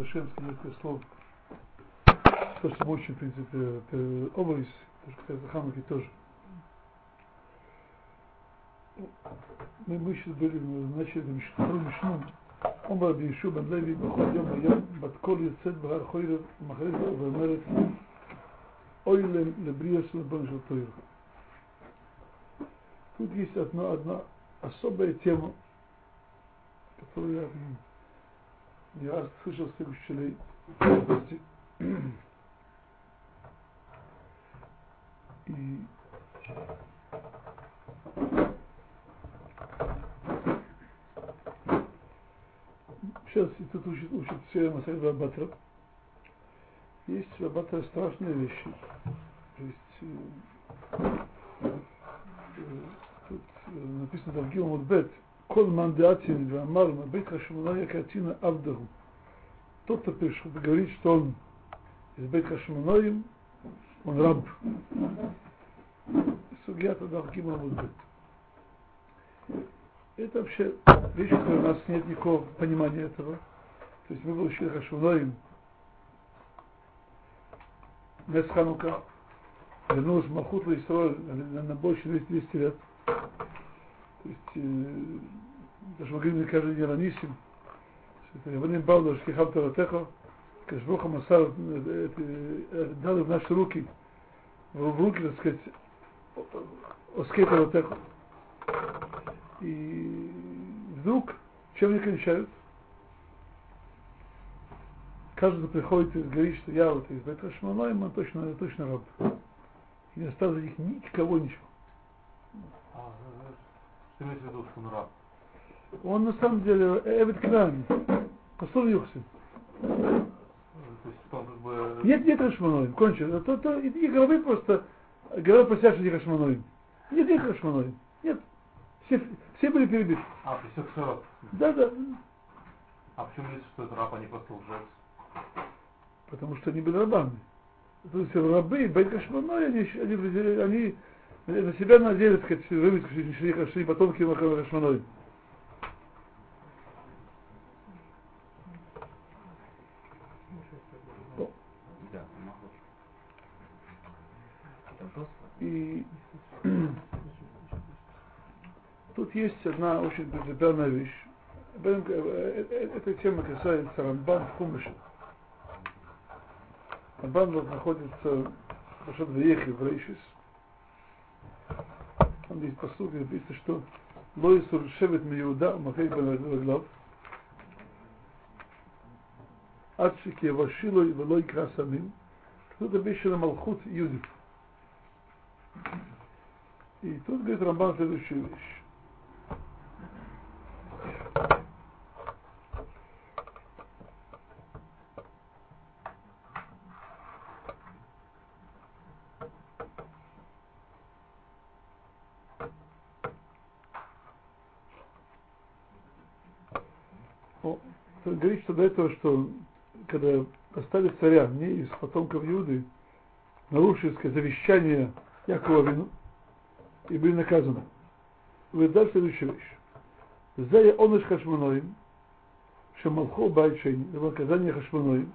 совершенстве несколько слов. То, что мы учим, в принципе, обувь, то, что касается Хануки тоже. Мы, мы сейчас были, начали вторую мишну. אומר רבי ישוע בן לוי בכל יום ויום בת קול יוצאת בהר חוירב ומכריזה ואומרת אוי לבריאס ולבון של תויר. Тут есть одна, одна особая тема, которую я раз слышал с тех учителей И сейчас тут учит, учит все Масайд Рабатра. Есть в Рабатра страшные вещи. То есть э, тут написано в Гилмут Бет, Кол мандатин Вамар Мабит Хашманая Катина Авдаху. Тот, кто пришел, говорит, что он из Бет Хашманоим, он раб. Сугия тогда в Гиммут Бет. Это вообще вещь, которая у нас нет никакого понимания этого. То есть мы получили Хашуноим, Нес Ханука, вернулась Махут Исраиль на, на больше 200 лет. То есть, даже мы говорим каждый день Ранисим, Иваним Баудар, Шкихам Таратеха, Кашбуха Масар дал в наши руки, в руки, так сказать, Оскей Таратеха. И вдруг, чем они кончают? Каждый приходит и говорит, что я вот из Бета Шманаем, он точно, точно раб. И не осталось них никого ничего. А, что имеется в виду, что он раб? Он на самом деле Эвид Кнан, Посол Юхсин. Нет, нет Хашманоим, кончено. То, то, их рабы просто говорят про себя, что не Хашманоим. Нет, нет Хашманоим. Нет. Все, все были перебиты. А, присек сырот. Да, да. А почему есть, что это раб, а не просто лжец? Потому что они были рабами. То есть рабы, Байкашманой, они, они, они, на себя надели, так сказать, вывеску, что они потомки Хашманой. Тут есть одна очень принципиальная вещь. Эта тема касается Рамбан в Хумыше. Рамбан вот находится в Шадвеехе в Рейшис. Там есть послуг, написано, что Лоис Уршевит Миуда Махей Бен Ацики Вашилой Велой Красамим. Тут обещано Малхут Юдив. И тут говорит Рамбан следующую вещь. говорит, что до этого, что когда остались царя не из потомков Иуды, нарушили завещание Якова Вину и были наказаны. Вы дальше следующую вещь. Зая оныш хашманоим, шамалхо байшейни, это наказание хашманоим.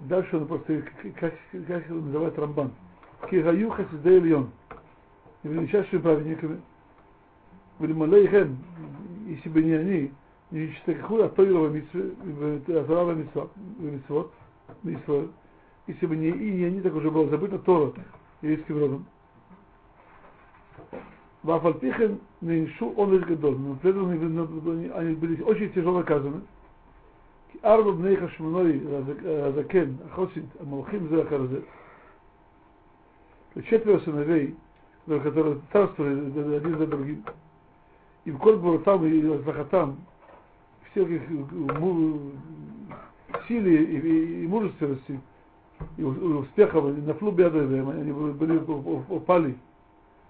Дальше он просто, как, как его называет Рамбан, кигаю хасидей льон, величайшими праведниками, Вильмалейхем, если бы не они, не нечтакаху атоирова Атора митцвот, митцвот, если бы не и не они, так уже было забыто Тора еврейским родом. Вафальпихен не иншу он лишь гадол. Но при этом они были очень тяжело наказаны. Арба бней хашманой э, разакен ахосит амалхим зерахарзе. Четверо сыновей, которые царствовали один за другим. И в Кольбуру там и Захатам, всех их э, э, силе и, и мужественности, и успехов, на флубиадове, они были, упали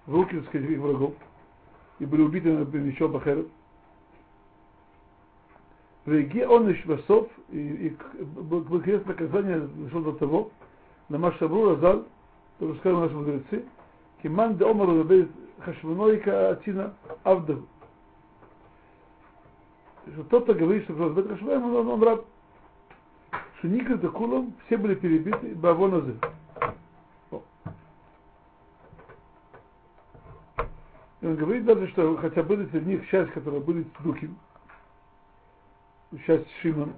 в руки, так сказать, их врагов, и были убиты мечом Бахеров. Веге он иш басов, и конкретное наказание дошло до того, на Машабру Разал, то сказали наши мудрецы, Киман де Омару Рабей Хашманойка Атина Авдаху что тот, кто говорит, что Бет Хашмаем, он, он раб. Шуникра Кулом все были перебиты Бавоназы. И он говорит даже, что хотя были среди них часть, которая были цдуким, часть Шимон,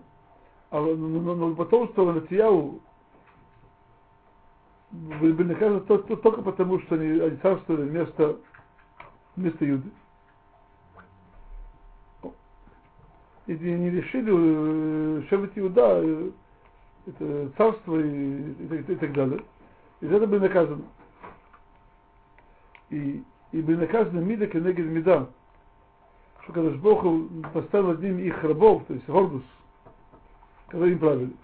а но, но, но потом, что Натияу были наказаны только потому, что они, они царствовали вместо, вместо Юды. И не решили Шевет Иуда, это царство и, и, и, и так далее. И за это были наказаны. И и были наказаны Мида кенегид Мида. Что когда Бог поставил над ними их рабов, то есть гордус, когда им правили.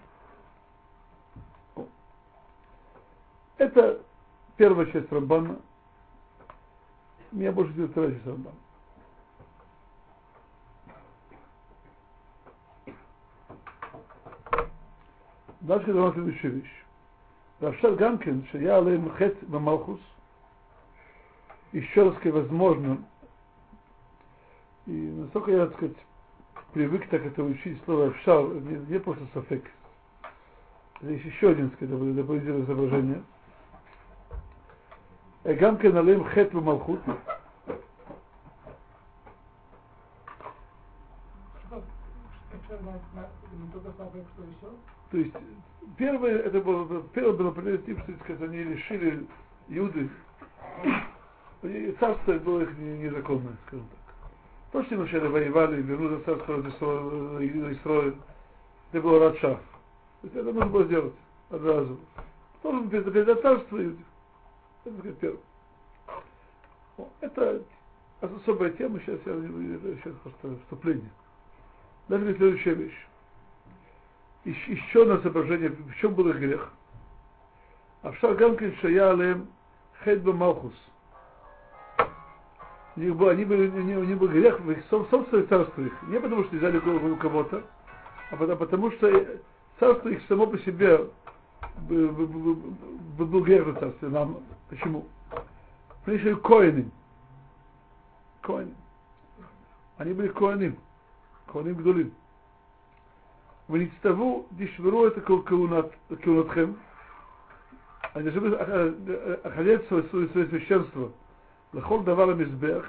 Это первая часть Рамбана. Меня больше идет вторая часть Рамбана. Дальше говорил следующую вещь. Равшат Гамкин, что я алейм хет бамалхус, еще раз, сказать, возможно, и насколько я, так сказать, привык так это учить слово «шар», не, не просто «софек». Здесь еще один, так сказать, дополнительное изображение. Э, Гамкин алейм хет бамалхус, То есть первое это было первое было тип, что сказать, они решили Юды и царство было их незаконное, скажем так. То, что вначале воевали, вернули царство Исраиль, это было Радша. То есть это нужно было сделать одразу. Потом передать царство Иуде. Это сказать, первое. Это особая тема, сейчас я сейчас просто вступление. Дальше следующая вещь. Еще на соображение, в чем был их грех. А в Шаргамкин Шая Алем Хедба Малхус – у них был, они были, у них был грех в их собственных царствах. Не потому, что взяли голову кого-то, а потому, потому что царство их само по себе был грех на царстве. Нам, почему? Потому что коины. Коины. Они были коины. Коины гдулим. ונצטוו, תשברו את כהונתכם, они должны охранять свое священство. לכל דבר למזבח,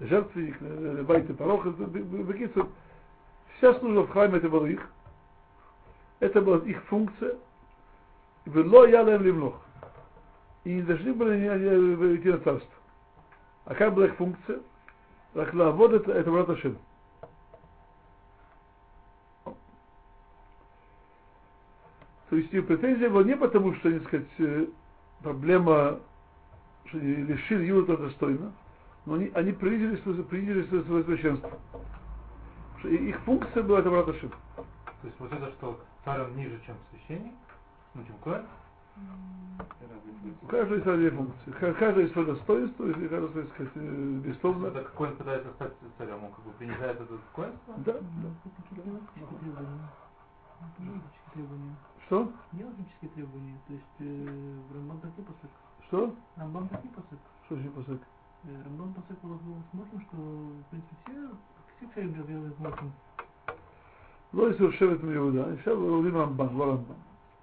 жертвенник, байты пороха, бекицу, вся служба в храме это был их, это была их функция, и было я лем лимлох. И не должны были идти на царство. А какая была их функция? Так лавод это, это врата То есть их претензия была не потому, что, так сказать, проблема что лишили Юда достойно, но они, они приняли, приняли свое священство. Их функция была это Браташим. То есть вот это, что царь он ниже, чем священник, ну, чем Коэн? У каждого есть разные функции. Каждый есть свое достоинство, и каждый, так сказать, э, безусловно. Это Коэн пытается стать царем, он как бы принижает это коинство? Да, да. требования. Что? Не логические требования. То есть э, в Рамбан так не посык. Что? Рамбан так не посык. Что же посык? Э, Рамбан посык было возможно, что в принципе все, все цари делают возможным. לא יסור שבט מיהודה, אפשר להוריד רמב"ן, לא רמב"ן.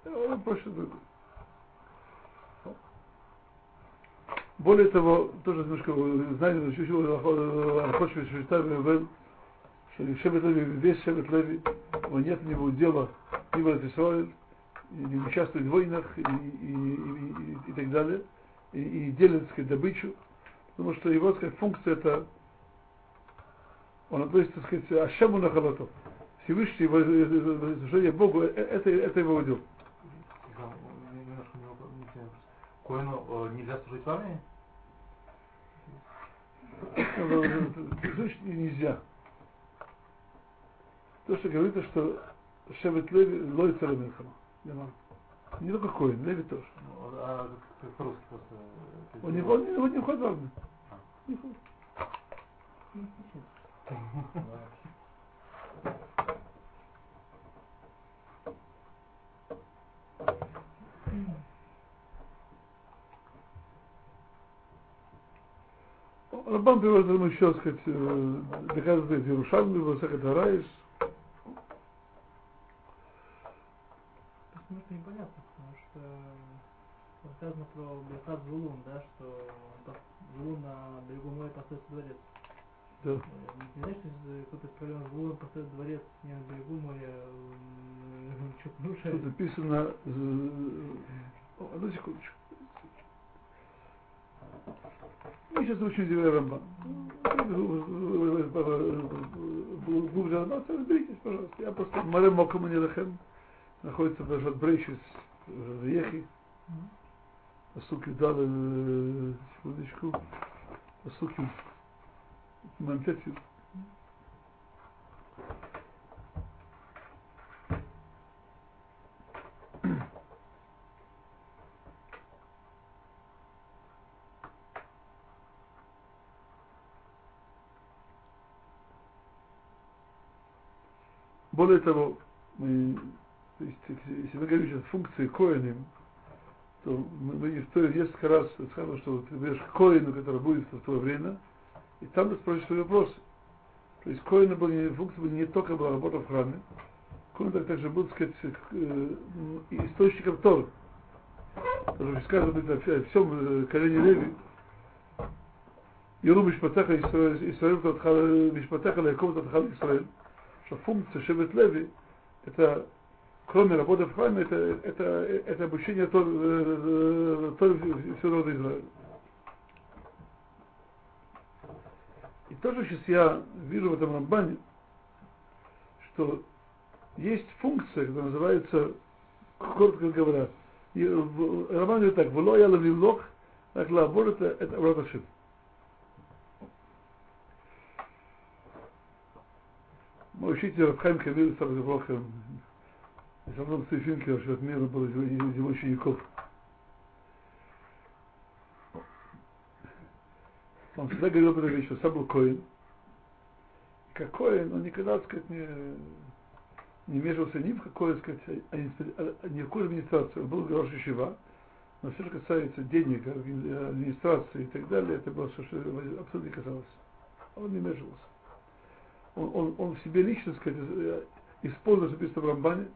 זה פשוט Более того, тоже немножко знаете, что Охотшевич Швейцар Ревел, что Шебет Леви, весь Шебет Леви, его нет у него дела, ни в Израиль, не участвует в войнах и, и, и, и, так далее, и, и делит сказать, добычу, потому что его сказать, функция это, он относится, так сказать, Ашему на халатов. Всевышний служение Богу, это, это его удел. Коину нельзя служить в армии? Слышать нельзя. То, что говорится, что Шевет Леви Лой Цараминхама. Не только Коин, Леви тоже. Ну, а как по-русски просто? Он не, он, он не входит в армию. Не входит. Рабан приводит ему еще, сказать, доказывает Иерушалми, Васахат Хараиш, немножко непонятно, потому что м, сказано про Бехат Зулун, да, что Зулун на берегу моря построит дворец. Да. Э, Не знаешь, что кто-то сказал, Зулун построит дворец не на берегу моря, что-то нарушает. написано... э, о, Одну секундочку. Мы сейчас очень удивляем Рамбан. Глубже разберитесь, пожалуйста. Я просто... Маре Мокому Нелахем находится в Брейшис, в. Мгм. Посуки дали, э, секундочку, посуки Мантетью. Более того, мы, то есть, если мы говорим сейчас функции коиним, то мы, мы в Торе несколько раз сказано, что ты берешь к коину, который будет в твое время, и там ты спросишь свои вопросы. То есть коина был не, функция была не только была работа в храме, коин так также был, так сказать, э, м, источником Торы. Потому что сказано быть во всем колене Леви, יראו משפטיך ישראל, ישראל ותתך משפטיך ליעקב ותתך לישראל, что функция Шевет Леви, это, кроме работы в храме, это, это, это обучение Тор, э, Тор всего народа Израиля. И тоже сейчас я вижу в этом Рамбане, что есть функция, которая называется, коротко говоря, Рамбане говорит так, «Вло я лавилох, так лабор это, Ашем». Мой учитель Рабхайм Камиль Сарзаброха, одного Цифинки, что от мира был из его- учеников. Он всегда говорил этой вещи, что сам был Коин. Как Коин, он никогда, так сказать, не, не вмешивался ни в какое, так сказать, администра- а- ни в какую администрацию. Он был Грош Шива, но все, что касается денег, адми- администрации и так далее, это было все, что абсолютно не касалось. Он не вмешивался он, он, он в себе лично, так сказать, э, использует, написано в Рамбане,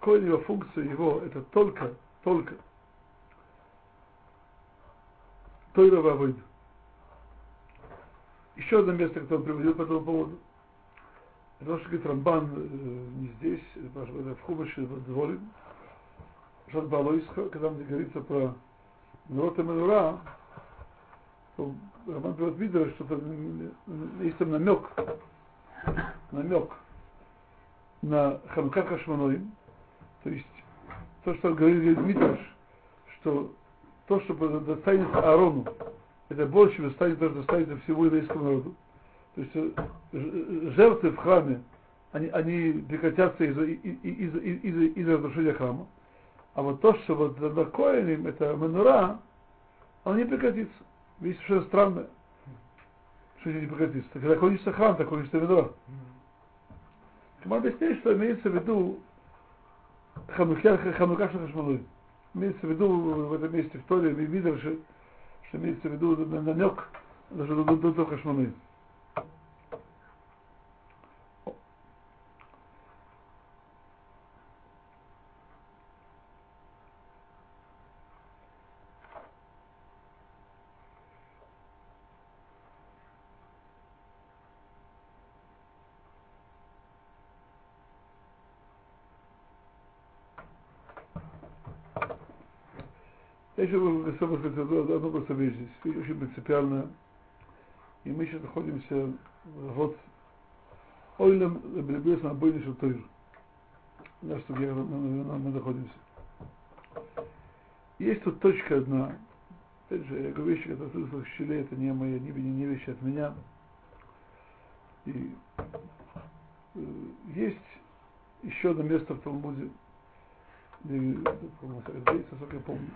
коин его функция его, это только, только Тойра Вавойд. Еще одно место, которое он приводил по этому поводу. То, что говорит Рамбан э, не здесь, это в Хумаше, в Дворе, Жан Балойсха, когда он говорится про народ и Менура, то Рамбан приводит видео, что есть там намек, намек на Ханука Хашманоим, то есть то, что говорит Митраш, что то, что достанется Аарону, это больше достанет то, что достанется всего еврейскому народу. То есть э, ж- жертвы в храме, они, они прекратятся из-за из, из, из, из, из разрушения храма. А вот то, что вот на Коэним, это Менура, оно не прекратится. Видите, что странное. Что не прекратится. Когда кончится храм, так кончится Менура. Кмар объясняет, что имеется в виду Ханука Ханука Шахашмалуй. Имеется в виду в этом месте в Торе, в Мидраше, что имеется в виду на- намек даже до, до, до Хашманы. Я бы хотел сказать одну просто вещь здесь, очень принципиальная. И мы сейчас находимся вот Ойлем Бребес на Бойне Шатойр. На что где мы, находимся. Есть тут точка одна. Опять же, я говорю вещи, которые слышал в Щеле, это не мои, не, не, не вещи от меня. И э, есть еще одно место в Талмуде, где, насколько я помню,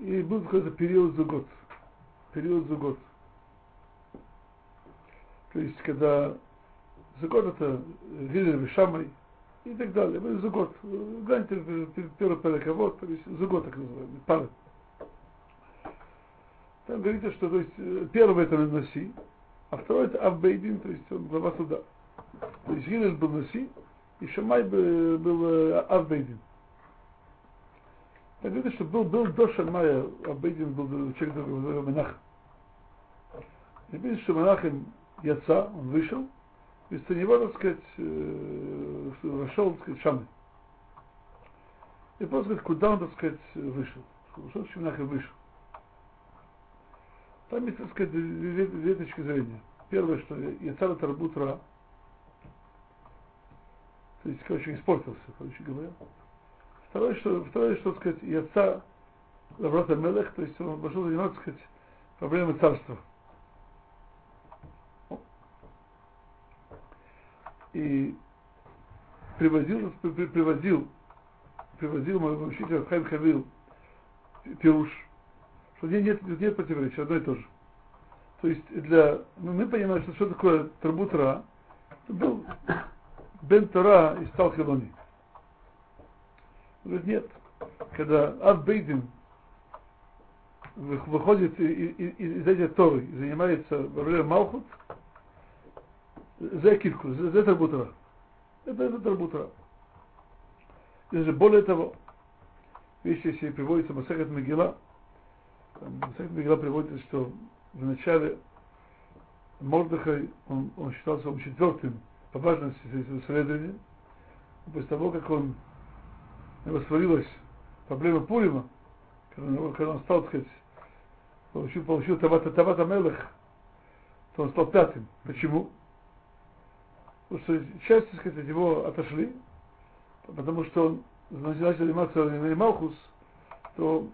и, был какой-то период за год. Период за год. То есть, когда за год это Вилер Вишамай и так далее. За год. Гляньте, первый перековод, то есть за год так называемый, пары. Там говорится, что то есть, э, первый это Наси, а второй это Авбейдин, то есть он глава суда. То есть Гилель был Наси, и Шамай был Авбейдин. Так видно, что был, был до Шамая, Авбейдин был человек, который монах. И видно, что монахом Яца, он вышел, вместо него, так сказать, вошел, так сказать, Шамай. И просто сказать, куда он, так сказать, вышел. Что монах вышел? Там есть, так сказать, две, точки зрения. Первое, что Яцар Тарбут Ра, то есть, короче, испортился, короче говоря. Второе, что, второе, что, сказать, Яца Лаврата Мелех, то есть он пошел заниматься, так сказать, проблемой царства. И приводил, приводил, приводил мой учитель Хайм Хавил Пируш, что нет, нет, нет противоречия, одно и то же. То есть для, ну, мы понимаем, что что такое Тарбутра, был Бен Тора и стал Хилони. Говорит, нет. Когда Ав Бейдин выходит из этой Торы и занимается время Малхут, за кирку, за, за Тарбутра. Это, это Тарбутра. Даже более того, вещи, если приводится Масахат Мегила, Масахат Мегила приводится, что в начале Мордыхай, он, он считался он четвертым по важности исследования. После того, как он растворилась проблема Пурима, когда, он, он стал, так сказать, получил, получил Табата, Табата Мелех, то он стал пятым. Почему? Потому что часть, так сказать, его отошли, потому что он начал заниматься Малхус, то,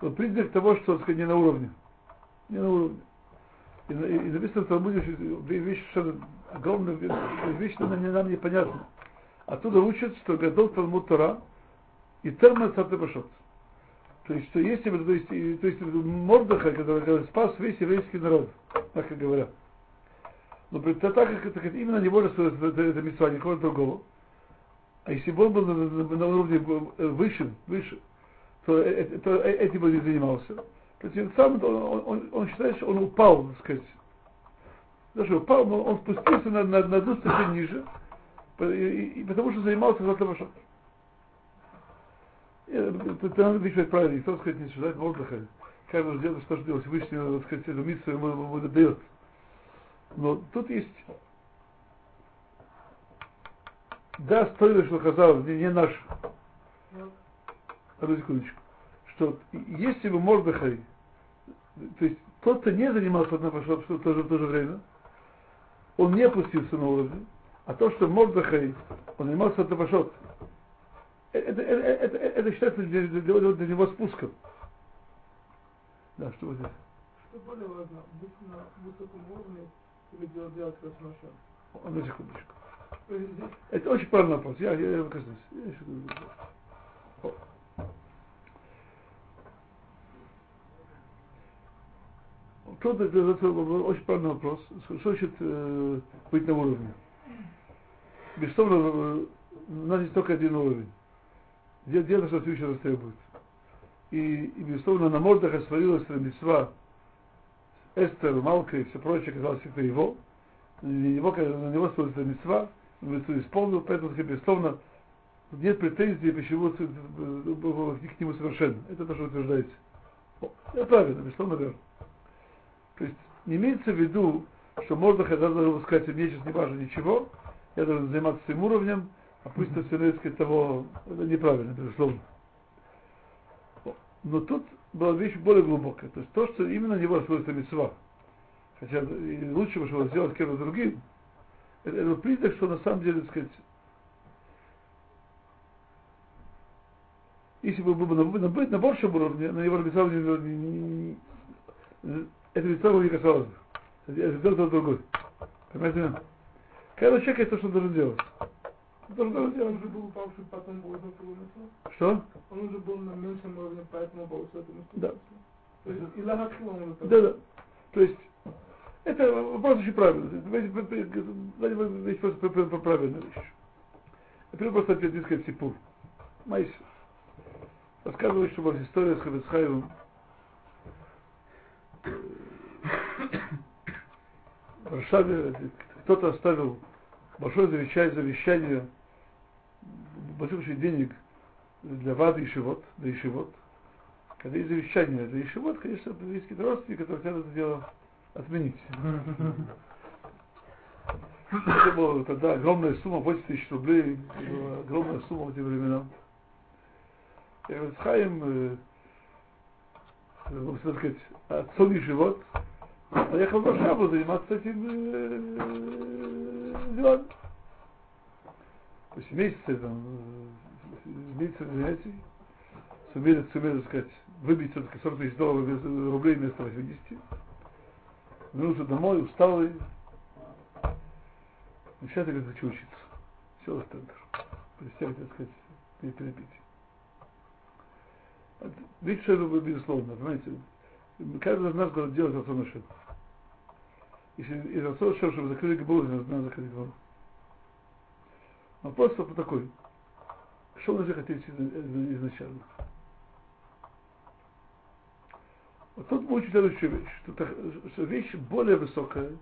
то признак того, что, так сказать, не на уровне. Не на уровне. И, и, и написано в Талмуде, вещь совершенно огромная, вещь нам, нам непонятна. Оттуда учат, что Гадол Талмуд Тора и Термат Сатыбашот. То есть, что если бы, то есть, то есть Мордаха, который, который спас весь еврейский народ, так и говорят. Но так как это, именно него рассудит это, это митцва, никого другого. А если бы он был на, на, на уровне выше, выше, то, это, то этим бы не занимался. То тем самым он, он, он считает, что он упал, так сказать. Даже упал, но он спустился на, на, на одну ступень ниже, и, и, и потому что занимался Золотым Ашот. Это надо говорить правильно, никто, так сказать, не считает отдыха. Каждый делает, что делать, Всевышний, так сказать, эту миссию ему, ему дает. Но тут есть да, стоило, что казалось, не, не наш. Одну секундочку. Что если бы Мордыхай, то есть тот, кто не занимался Натафашот в то же, в то же время, он не опустился на уровень, а то, что Мордыхай, он занимался Натафашот, это, это, это, это считается для, для, для него спуском. Да, что здесь? Что более важно, быть на высоком уровне или делать, делать хорошо? Одну секундочку. Это очень правильный вопрос. Я, я, я коснусь. Тут это, это очень правильный вопрос. Что значит э, быть на уровне? Безусловно, э, у нас есть только один уровень. Где, где что Всевышний нас требует. И, и безусловно, на мордах освоилась мецва Эстер, Малка и все прочее, казалось, это его. На него, на него сводится мецва, исполнил, поэтому, безусловно, нет претензий, почему к нему совершенно. Это то, что утверждаете. Это правильно, безусловно, верно. То есть не имеется в виду, что можно хотя бы сказать, мне сейчас не важно ничего, я должен заниматься своим уровнем, это все сказать, того, это неправильно, безусловно. Но тут была вещь более глубокая. То есть то, что именно не него свойство мецва. Хотя лучше бы, чтобы сделать кем-то другим, это, это признак, что на самом деле, так сказать, если бы был бы на, на, на большем уровне, на его написал, не, не, это лицо не касалось бы. Это сделал другой. Понимаете? Когда человек есть то, что он должен делать. Делать. Он уже был упавший, потом был Что? Он уже был на меньшем уровне, поэтому был с этим Да. То есть, и лагатхила он Да, да. То есть, это вопрос очень правильный. Вещь просто правильная вещь. Это просто ответ, так сказать, Сипур. Майс. Рассказываю, что была история с Хабецхаевым. В Варшаве кто-то оставил большое завещание, завещание количество денег для вады и шивот, для ишивот. Когда есть завещание для ишивот, конечно, есть какие-то родственники, которые хотят это дело отменить. Это была тогда огромная сумма, 80 тысяч рублей, огромная сумма в те времена. И Хаим, э, можно сказать, отцом и живот, поехал в Варшаву заниматься этим э, делами. То есть месяцы, там, э, месяцы занятий, сумели, сумели, так сказать, выбить все-таки 40 тысяч долларов рублей вместо 80. Вернулся домой, усталый, ну, сейчас я хочу учиться. Все в центр. Присяг, так сказать, перепить. Видите, что это безусловно, понимаете? Каждый из нас должен делать Рацон Ашем. Если из Рацон Ашем, чтобы закрыли Габуру, надо закрыть Габуру. Вопрос просто такой. Что вы хотите изначально? Вот тут мы учим следующую вещь, что, что вещь более высокая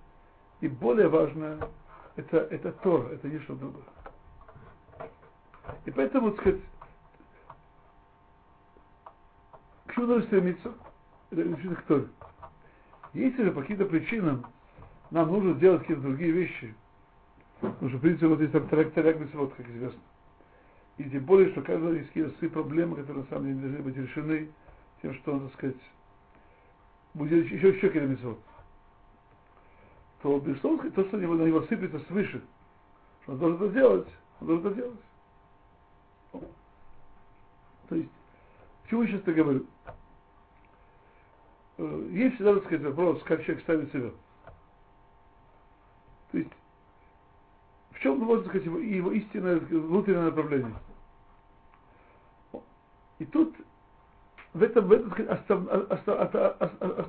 и более важная, это, это Тор, это не что другое. И поэтому, так сказать, к чему нужно стремиться? Это к Торе. Если же по каким-то причинам нам нужно делать какие-то другие вещи, потому что, в принципе, вот есть там тарак, вот, как известно. И тем более, что каждый есть какие-то свои проблемы, которые на самом деле должны быть решены тем, что так сказать, будет еще, еще какие-то митцвот то безусловно, то, что на него сыпется свыше, что он должен это делать, он должен это делать. То есть, чего я сейчас это говорю? Э, есть всегда, так сказать, вопрос, как человек ставит себя. То есть, в чем, можно сказать, его, его истинное внутреннее направление. И тут в этом, в этом сказать,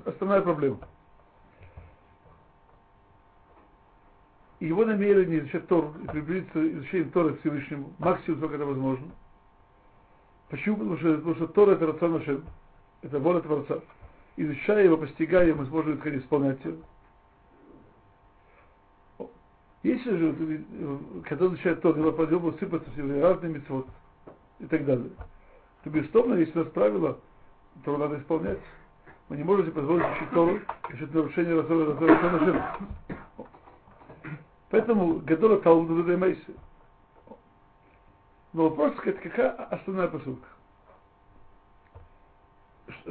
основная проблема. его намерение изучать Тору и приблизиться изучением Торы к Всевышнему максимум, сколько это возможно. Почему? Потому что, потому что Тора это рацион это воля Творца. Изучая его, постигая, мы сможем это исполнять его. Если же, когда он изучает Тору, его по нему сыпаться все разные митцвот и так далее, то безусловно, есть у нас правило, Тору надо исполнять. Мы не можем себе позволить учить Тору, если это нарушение рациона Ашем. Поэтому Гадола Талмуда Мейсы. Но вопрос, это какая основная посылка?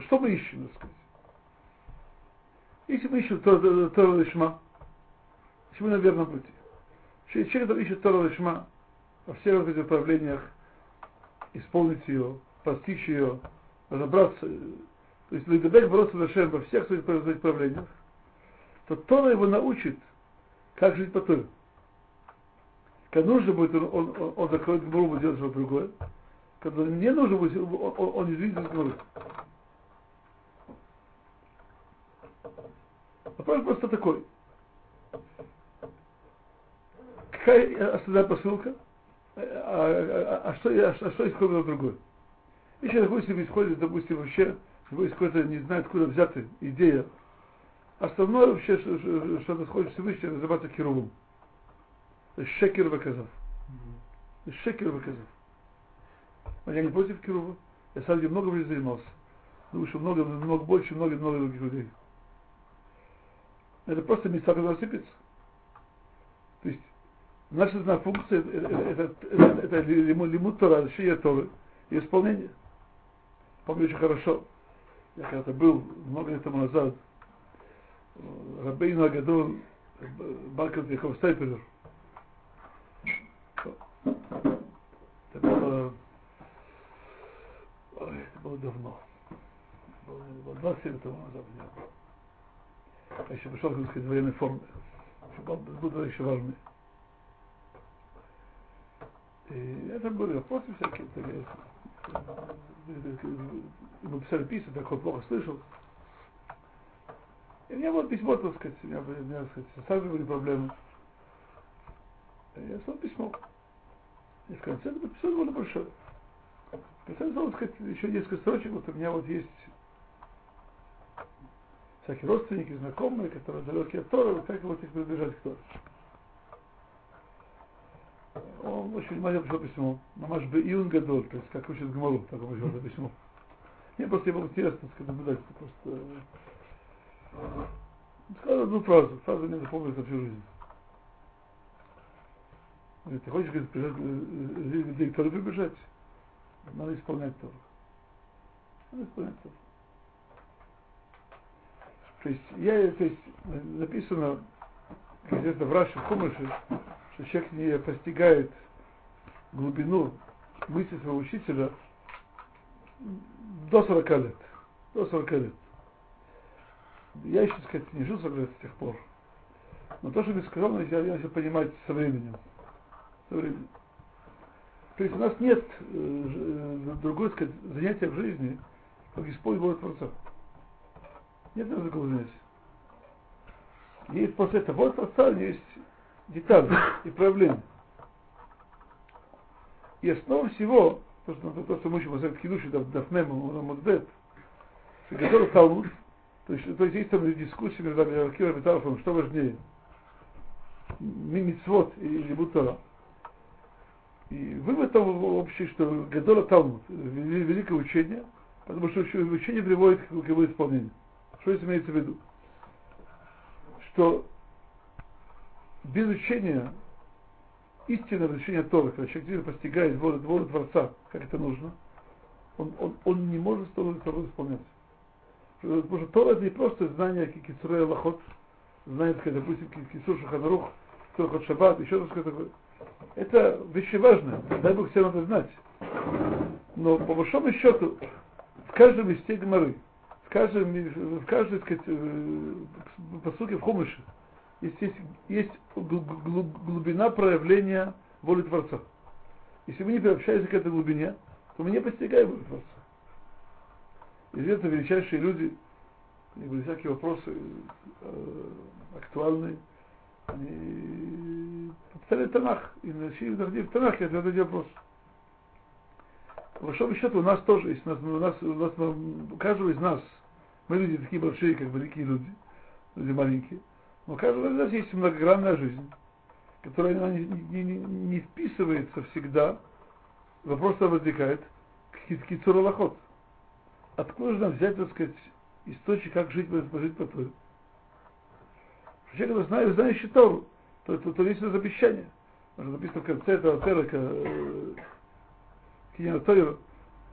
Что мы ищем, так сказать? Если мы ищем Тору Лишма, если мы на верном пути. Человек, ищет Тору Лишма во всех этих направлениях, исполнить ее, постичь ее, разобраться, то есть Лидебек бороться за во всех своих направлениях, то Тора его научит как жить по Торе? Когда нужно будет, он, он, он, он закроет Гмуру, делать что-то другое. Когда не нужно будет, он, он, он извинится с Гмуру. Вопрос просто такой. Какая основная посылка? А, а, а, а что, а, а что исходит другое? Если, допустим, исходит, допустим, вообще, какой-то не знает, откуда взята идея Основное вообще, что, что, что находит Всевышний, называется Кирувом. Шекер выказав. Шекер выказав. А я не против Кирува. Я сам много времени занимался. Думаю, что много, много больше, много, много других людей. Это просто места, которые сыпятся. Наша одна функция это, это, это, это лимут Тора, решение Торы и исполнение. Помню очень хорошо. Я когда-то был много лет тому назад Рабейну Агадол Барков Яков Стайпелер. Это было, ой, это было давно. Было, было 20 лет тому назад. Я еще пришел, в военной форме. Был еще важный. Это были вопросы всякие. Ему писали письма, так он плохо слышал. И у меня вот письмо, так сказать, у меня, у меня так сказать, сразу были проблемы. И я слал письмо. И в конце это письмо довольно большое. В конце сказать, еще несколько строчек, вот у меня вот есть всякие родственники, знакомые, которые далекие от Тора, как вот их приближать к Торе. Он, очень внимательно прочел письмо. Мамаш бы Иун Гадоль, то есть как учит Гмару, так он прочел это письмо. Мне просто было интересно наблюдать, просто э, сказал одну фразу, фраза мне запомнилась на всю жизнь. Говорит, ты хочешь, говорит, бежать, э, директору прибежать? Надо исполнять Тору. Надо исполнять Тору. То есть, я, то есть, написано, как это в Раши, в Хумыше, что человек не постигает глубину мысли своего учителя до 40 лет. До 40 лет. Я еще, так сказать, не жил 40 лет с тех пор. Но то, что ты сказал, я начал понимать со временем. Со временем. То есть у нас нет э, другой, сказать, занятия в жизни, как использовать Творца. Нет другого занятия. Есть после этого вот Творца есть детали и проявления. И основа всего, то, что, то, что мы еще в Кидуши, Дафнем, Мудбет, который Талмуд, то есть, то есть есть там дискуссии между Ракиром и Тарфом, что важнее, Мимицвод или Бутара. И вывод там общий, что Гадола Талмуд, великое учение, потому что учение приводит к его исполнению. Что это имеется в виду? Что без учения, истинного изучения Торы, когда человек постигает волю, волю Творца, как это нужно, он, он, он не может Тору, Тору исполнять. Потому что Тора это не просто знание Кицурея Лахот, знает, как, допустим, Кисур Шаханарух, Торхот Шаббат, еще что-то такое. Это вещи важные, дай Бог всем надо знать. Но по большому счету, в каждом листе Гмары, в каждом, в каждой, так сказать, э, посуке в Хумыше, есть, есть, есть глубина проявления воли Творца. Если мы не приобщаемся к этой глубине, то мы не постигаем волю Творца. Известно, величайшие люди, у них были всякие вопросы э, актуальные, они поставили Танах, и начали в Танах, и ответили вопрос. По большому счету у нас тоже есть, у нас, у нас, у нас у каждого из нас, мы люди такие большие, как великие люди, люди маленькие, у каждого из нас есть многогранная жизнь, которая не, не, не, не вписывается всегда, вопрос возникает, кицуралахот. Откуда же нам взять, так сказать, источник, как жить, жить по Торе? Человек, который знает, знающий Тору, то, то, то есть это обещание. Потому написано в конце этого перека э, Киньяна Тойра,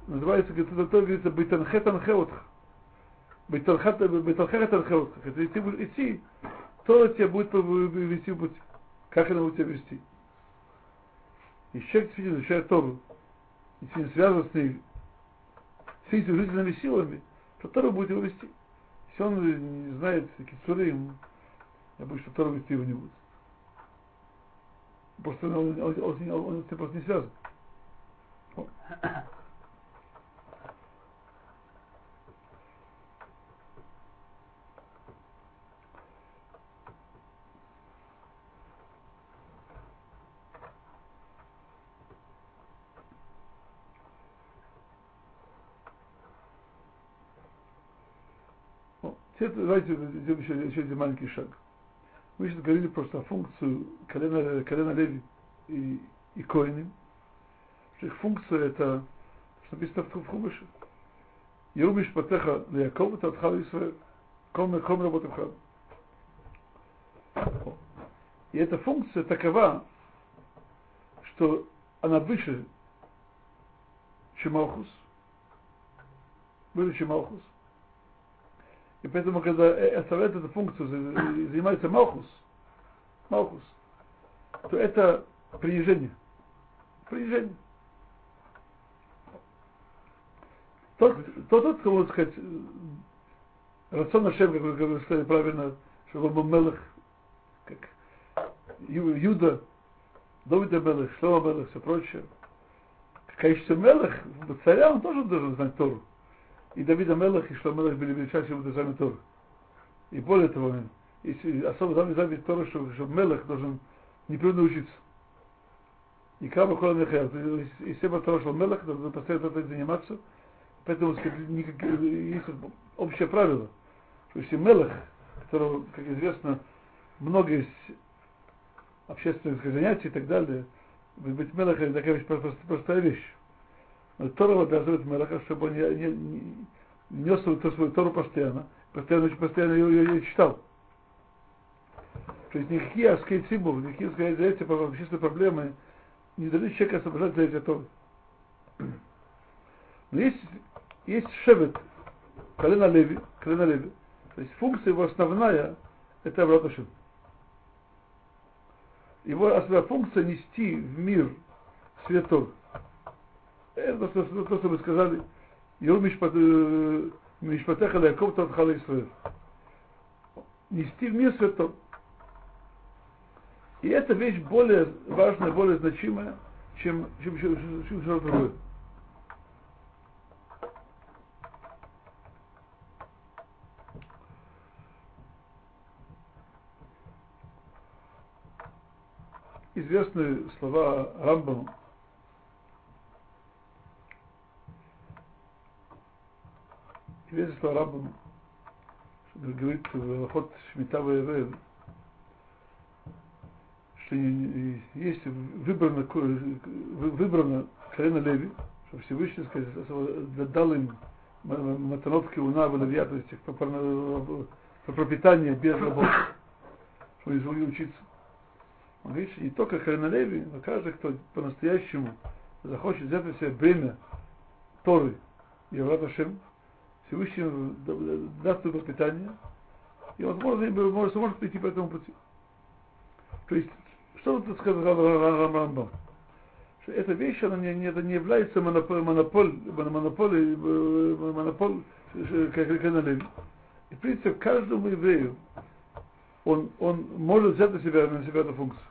называется, говорит, это говорится, Бейтанхетан Хеотх. Бейтанхетан Хеотх. Это идти, Тора тебя будет вести в путь. Как она будет тебя вести? И человек действительно изучает Тору, и действительно связан с ней, всеми жизненными силами, то Тора будет его вести. Если он не знает я боюсь, что Тора вести его не будет. Просто он, он, он, он, он, он просто не связан. Теперь давайте сделаем еще, еще один маленький шаг. Мы сейчас говорили просто о функцию колена, колена Леви и, и. Что их функция это, что написано в Хумыше. Ерумиш Патеха Яков, это Атхал Исраэль. Ком Ком работа И эта функция такова, что она выше, чем Малхус. Выше, чем Малхус. И поэтому, когда оставляет эту функцию, занимается Малхус, Малхус, то это принижение. Принижение. Тот, тот, кому сказать, Рацион Нашем, как вы сказали правильно, что он был Мелых, как Юда, Давида Мелых, Шлома Мелых, все прочее. Конечно, Мелых, царя, он тоже должен знать Тору. И Давид Амелах, и Шломелах были величайшими мудрецами Торы. И более того, если особо там нельзя ведь Тора, что, что Мелах должен непрерывно учиться. И Кама Кола Михаил, если бы того, что Мелах, должен постоянно этим заниматься, поэтому есть общее правило, что если Мелах, которого, как известно, много есть общественных занятий и так далее, быть Мелах это такая простая вещь. Но Тора обязывает Мелаха, чтобы он не, не, не нес свою, свою Тору постоянно, постоянно, постоянно ее, ее, ее читал. То есть никакие аскетимы, никакие сказать, за эти общественные проблемы не дают человека освобождать за эти Торы. Но есть, есть шевет, колено Леви, колено Леви. То есть функция его основная – это Авраташин. Его основная функция – нести в мир свет Тор. Это то, что, то, что мы сказали. Йом Мишпатеха Ляков Татхала Исраэль. Нести в мир свет Тор. И эта вещь более важная, более значимая, чем, чем, чем, чем, что-то другое. известные слова Рамбам. Слова Рамбам, что говорит в Охот Шмитава Эвель, что есть выбрано, выбрано колено Леви, что Всевышний сказать, дал им матанотки уна в то есть по пропитание без работы, чтобы они смогли учиться. Он говорит, что не только Харинолеви, но каждый, кто по-настоящему захочет взять на себя бремя Торы и Аврат Шем, Всевышний даст ему воспитание, и он может, может, прийти по этому пути. То есть, что тут сказал Рамбам? Что эта вещь, она не, не, не является монополь, монополь, монополь, монополь как Леви. И, в принципе, каждому еврею он, он может взять на себя, на себя эту функцию.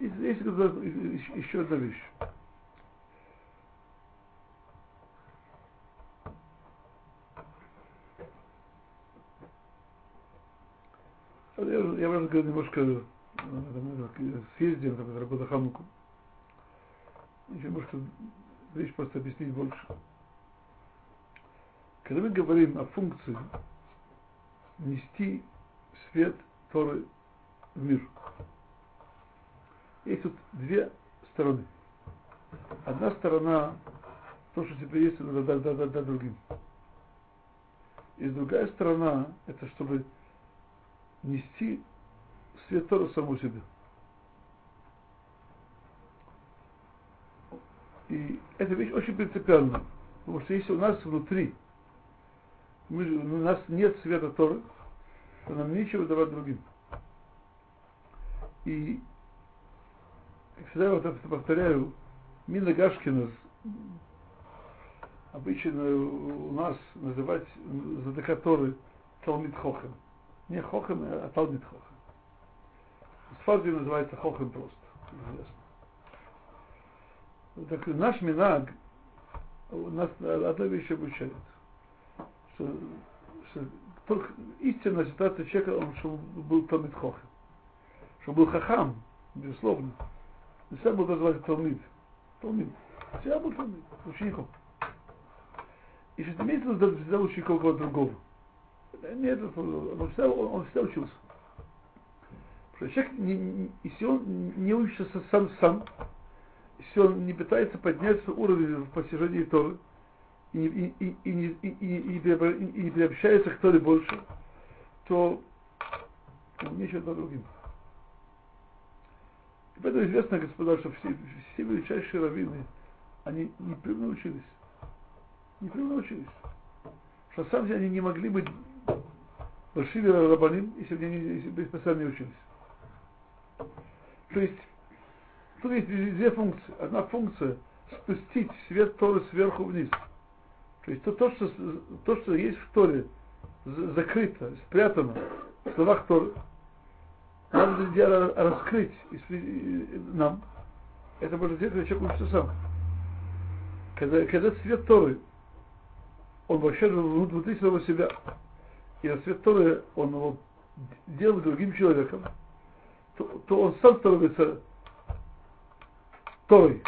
Есть, еще одна вещь. Я, я вам говорю немножко э, съездим там, работа Хануку. Еще немножко вещь просто объяснить больше. Когда мы говорим о функции нести свет Торы в мир – есть тут две стороны. Одна сторона то, что надо дать, дать, дать, дать другим. И другая сторона, это чтобы нести свет Тора саму себе. И эта вещь очень принципиальна. Потому что если у нас внутри мы, у нас нет света Торы, то нам нечего давать другим. И всегда вот это повторяю, Мина Гашкина обычно у нас называть за Торы Талмит Хохем. Не Хохем, а Талмит Хохем. Сфарде называется Хохем просто. Известно. Так наш Минаг у нас одна вещь обучает. Что, что только истинная ситуация человека, он, чтобы был Талмит Хохем. Чтобы был Хахам, безусловно. Нельзя было называть Талмит. Талмит. Всегда был Талмит, учеником. И что имеется в виду всегда учеником кого-то другого. Нет, он всегда, он, он всегда учился. Потому что человек, не, если он не учится сам сам, если он не пытается поднять свой уровень в постижении Торы, и не, и, и, и, не, и, и, и, и не приобщается к Торе больше, то он нечего другим. Поэтому известно, господа, что все, все величайшие раввины, они не научились. Не научились. Что самом деле они не могли быть большими рабаним, если бы они специально не учились. То есть, тут есть две функции. Одна функция спустить свет Торы сверху вниз. То есть то, то, что, то, что есть в Торе, закрыто, спрятано в словах Торы, надо раскрыть нам. Это может сделать, когда человек учится сам. Когда, когда свет Торы, он вообще внутри самого себя, и свет Торы, он его делает другим человеком, то, то он сам становится Торой.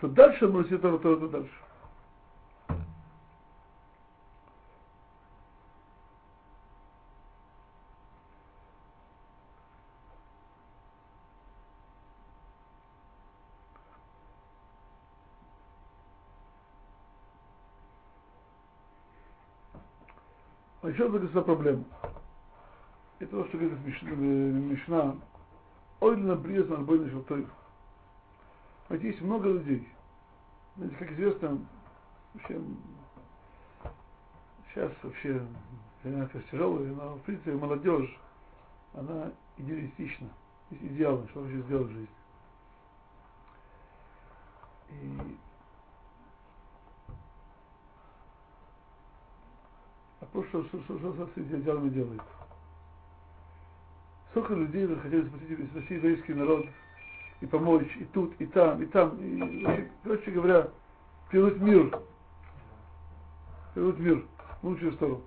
То дальше он носит Тору, то, то дальше. А еще одна проблема. Это то, что говорит Мишна, Мишна Ойлина Бриес Нарбойна Шелтой. Вот есть много людей. Знаете, как известно, вообще, сейчас вообще, конечно, тяжелая, но в принципе молодежь, она идеалистична, идеально, что вообще сделать в жизни. И а просто что, что, что, что с этими идеалами делает? Сколько людей захотели спасти, спасти еврейский народ и помочь и тут, и там, и там, и, короче говоря, вернуть мир, вернуть мир в лучшую сторону.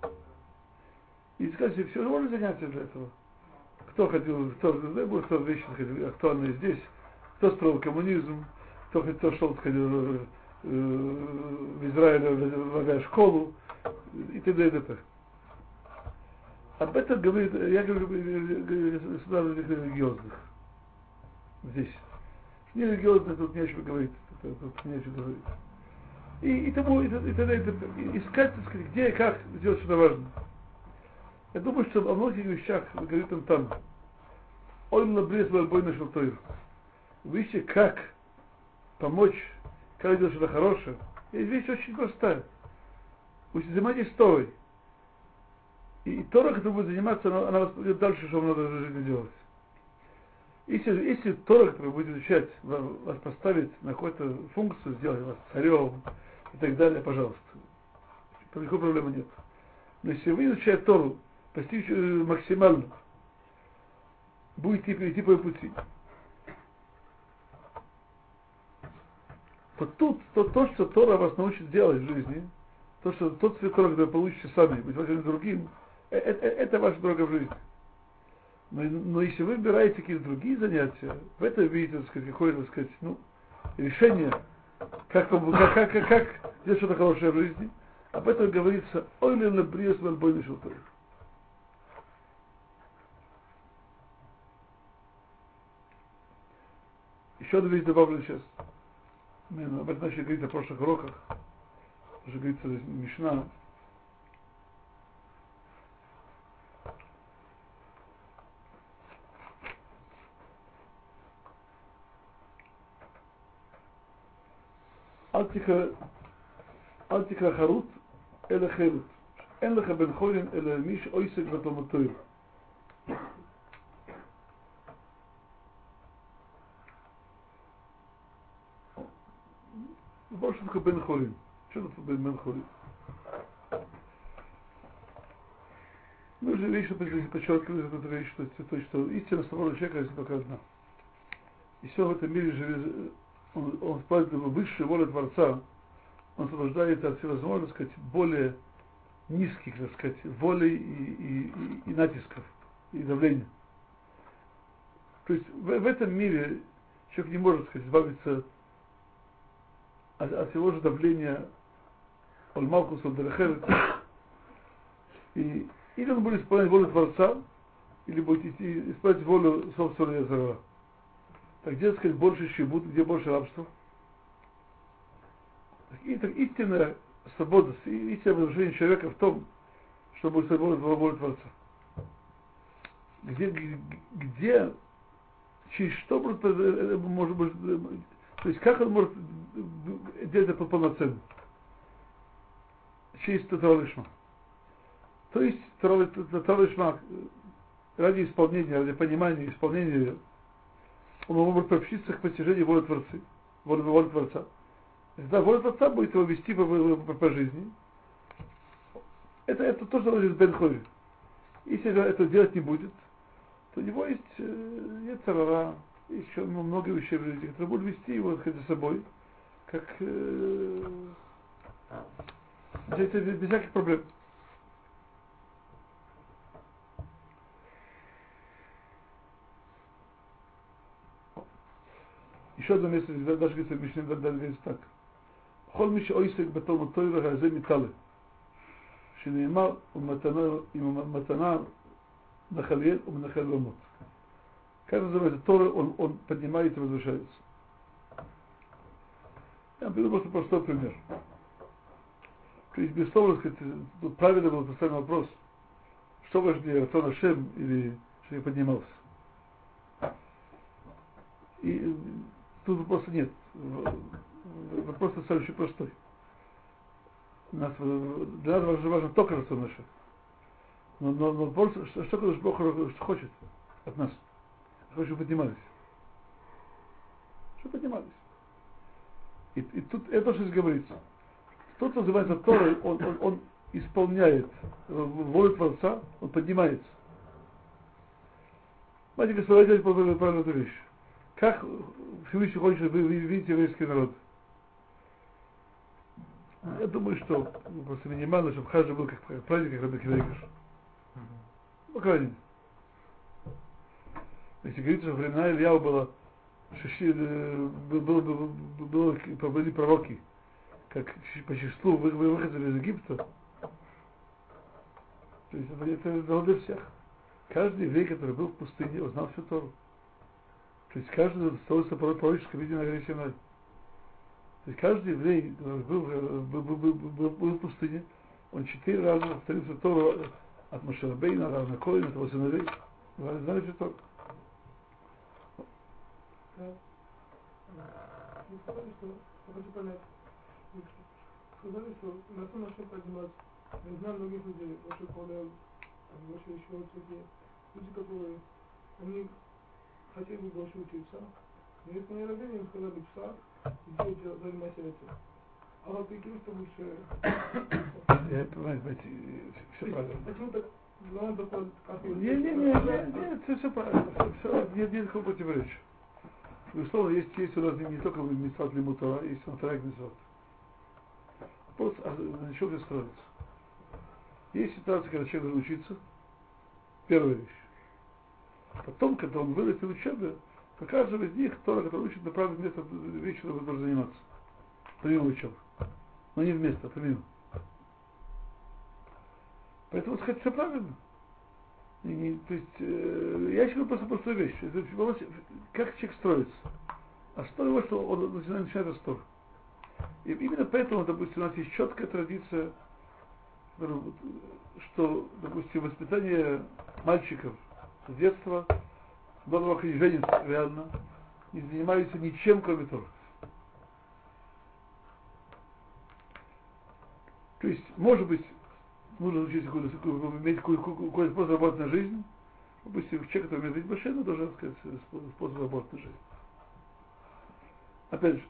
И сказать, все, можно заняться для этого. Кто хотел, кто, дай Бог, кто вещи хотел, актуальные здесь, кто строил коммунизм, кто, кто шел ходил, э, в Израиле в авиашколу и т.д. и т.п. Об этом говорит, я говорю государственных религиозных. Здесь. Не религиозных тут не о чем говорить. Тут не о чем говорить. И, и тому, и, и тогда это, искать, так сказать, где и как сделать что-то важное. Я думаю, что о многих вещах говорит он там. Он на брез бой нашел тойр. Ищете, как помочь, как сделать что-то хорошее. И вещь очень простая. Вы занимаетесь Торой. И Тора, которая будет заниматься, она, она вас поведет дальше, что вам надо в жизни делать. Если, если Тора, которая будет изучать, вас поставить на какую-то функцию, сделать вас царем и так далее, пожалуйста. Никакой проблемы нет. Но если вы изучаете Тору, постичь э, максимально, будете идти по пути, то тут, то, то, что Тора вас научит делать в жизни, то, что тот цвет Тора, который получите сами, быть вашим другим, это, это ваша дорога в жизни. Но, но если вы выбираете какие-то другие занятия, в этом видите, так сказать, какое-то, так сказать, ну, решение, как, как, как, как, как сделать что-то хорошее в жизни, об этом говорится «Ой, лена бриес вальбойный шелтой». Еще одну вещь добавлю сейчас. Мы об этом начали говорить на прошлых уроках. Уже говорится Мишна, אל תקרא, אל תקרא חרוט, אלא חירות. אין לך בן חורין, אלא מי שעוסק בתלמוד תורה. Вот что такое Бен Хорин. Что такое Бен Хорин? Мы уже вечно подчеркивали эту вещь, что, то, что истина самого человека есть только одна. И все в этом мире живет, он, он впадает в высшую волю Творца, он освобождается от всевозможных, так сказать, более низких, так сказать, волей и, и, и, и натисков, и давления. То есть в, в этом мире человек не может, так сказать, избавиться от, от всего же давления Альмалкуса, Дерехерет. И или он будет исполнять волю Творца, или будет идти, исполнять волю собственного Язара. Так где, так сказать, больше щебут, где больше рабства? И так истинная свобода, истинное возвращение человека в том, чтобы свобода волю Творца. Где, где, через что может, может быть, то есть как он может делать это полноценно? Через Татаралишма. То есть Татаралишма ради исполнения, ради понимания исполнения он может приобщиться к постижению воли Творца. Воли, воли Творца. Тогда воля Творца будет его вести по, по, по жизни. Это, это то, что называется Бен Если это делать не будет, то у него есть, э, царара, еще много вещей в жизни, которые будут вести его за собой, как э, без, без всяких проблем. еще одно место, даже говорится в Мишне, даже говорится так. בכל מי שעוסק בתלמוד תוירה הזה מתעלה, שנאמר ומתנה נחליאל ומנחל במות. Как называется Тора, он, он поднимается и возвышается. Я приведу просто простой пример. То есть, безусловно, сказать, правильно был поставлен вопрос, что важнее, Рацион Ашем или что я поднимался. И тут вопроса нет. Вопрос достаточно простой. Нас, для нас важно, важно только Рацион Ашем. Но, но, но вопрос, что, что Бог хочет от нас? Хочет, чтобы поднимались. Чтобы поднимались. И, и тут это что здесь говорится. Тот, кто называется Торой, он, он, он исполняет волю Творца, он поднимается. Знаете, господа, делать правильную вещь. Как Всевышний хочет, чтобы вы видите еврейский народ? Я думаю, что просто минимально, чтобы каждый был как праздник, как Раби Кивейкаш. По крайней мере. Если говорится, что времена Ильяу было, было, было, было, были пророки, как по числу выходили из Египта, то есть это, это дало для всех. Каждый еврей, который был в пустыне, узнал всю Тору. То есть каждый становится пророческим виде на. То есть каждый еврей, был, был, был, был, был, был в пустыне, он четыре раза повторил всю Тору от Машарабейна, от Равна Коина, от его сыновей. Знали всю Тору. Вы что, я хочу понять, вы сказали, что на то начнем подниматься. Я знаю многих людей, ваших коллег, ваши еще людей, люди, которые, они хотели бы больше учиться, но если мои родители им сказали в сад, иди занимайся этим. А вот такие, что лучше... Я понимаю, все правильно. Почему так? Ну. Не, не, не, не, все правильно. Все, нет, нет никакого противоречия. Безусловно, есть, есть у нас не только митцват лимутора, есть матарак митцват. Вопрос, а на чем? Есть ситуация, когда человек должен учиться, первая вещь. Потом, когда он вырастет в учебе, то каждый из них, Тора, который учит, направит вместо вещи, которой он должен заниматься. Помимо учебы. Но не вместо, а помимо. Поэтому сказать все правильно. И, не, то есть, э, я еще просто простую вещь. Это, как человек строится? А что его, что он начинает, начинает растор. И именно поэтому, допустим, у нас есть четкая традиция, что, допустим, воспитание мальчиков с детства, до они женятся реально, не занимаются ничем, кроме того. То есть, может быть, нужно учиться иметь какой-то способ работать на жизнь. Допустим, человек, который умеет водить машину, должен сказать способ работать на жизнь. Опять же,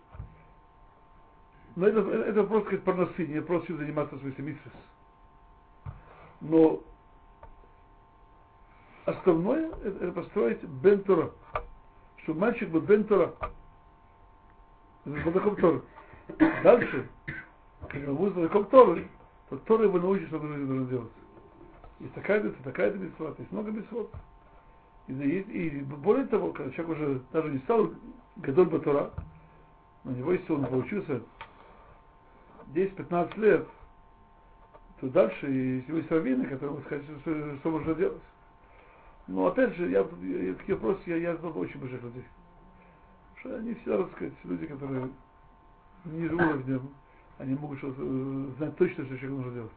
но это, это просто сказать парносы, не просто заниматься в смысле митсвес. Но основное это, это построить бентура. Чтобы мальчик был бентура. Знатоком Торы. Дальше, когда будет знатоком Торы, то Тора его научит, что нужно, нужно делать. Есть такая битва, такая битва, есть много битвот. И, и, и более того, когда человек уже даже не стал Гадоль Батура, на него, если он поучился 10-15 лет, то дальше, если есть раввины, которые будут сказать, что, что можно делать. Но опять же, я, я такие вопросы я, я задал очень больших людей. Потому что они всегда, так сказать, люди, которые ниже уровня, они могут что знать точно, что человек нужно делать.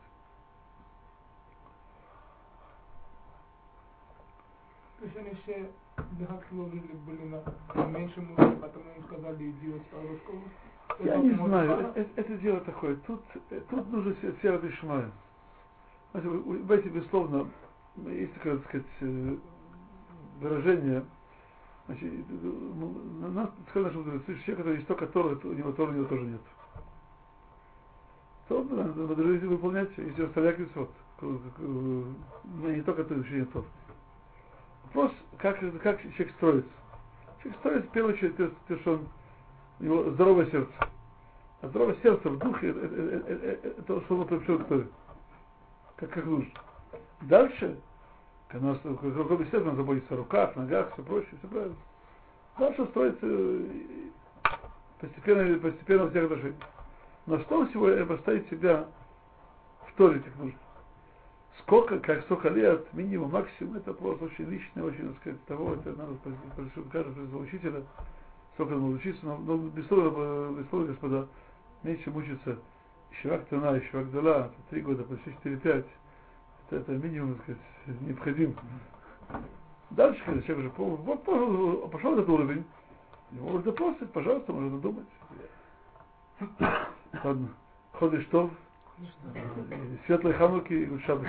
То есть они все должны были на меньшем уровне, потом им сказали, иди в старую школу. Я не знаю, это, это дело такое. Тут, тут нужно Бишмая. В эти, безусловно, есть такое, так сказать, выражение, значит, нас сказано, что человек, который есть только Тора, у него Тора, у него тоже нет. То надо жизнь выполнять, если оставлять вот, не только то учение Тора. Вопрос, как, как человек строится. Человек строится, в первую очередь, то, что он у него здоровое сердце. А здоровое сердце в духе это, это, это, это то, что он приобщил к Торе. Как, как нужно. Дальше, когда здоровое сердце, он заботится о руках, ногах, все прочее, все правильно. Дальше строится постепенно, постепенно в всех отношениях. Но что сегодня поставить себя в Торе как нужно? Сколько, как сколько лет, минимум, максимум, это просто очень личное, очень, так сказать, того, это надо каждого учителя, сколько надо учиться, но, но без слова, без слова, господа, меньше мучиться Ишива Ктана, Ишива Гдала, это три года, почти 4-5. Это, это минимум, так сказать, необходим. Дальше, когда человек уже пол, вот, пошел, пошел этот уровень, ему уже просит, пожалуйста, можно думать. Ладно. Ходишь что? Светлой Хануки и Сара-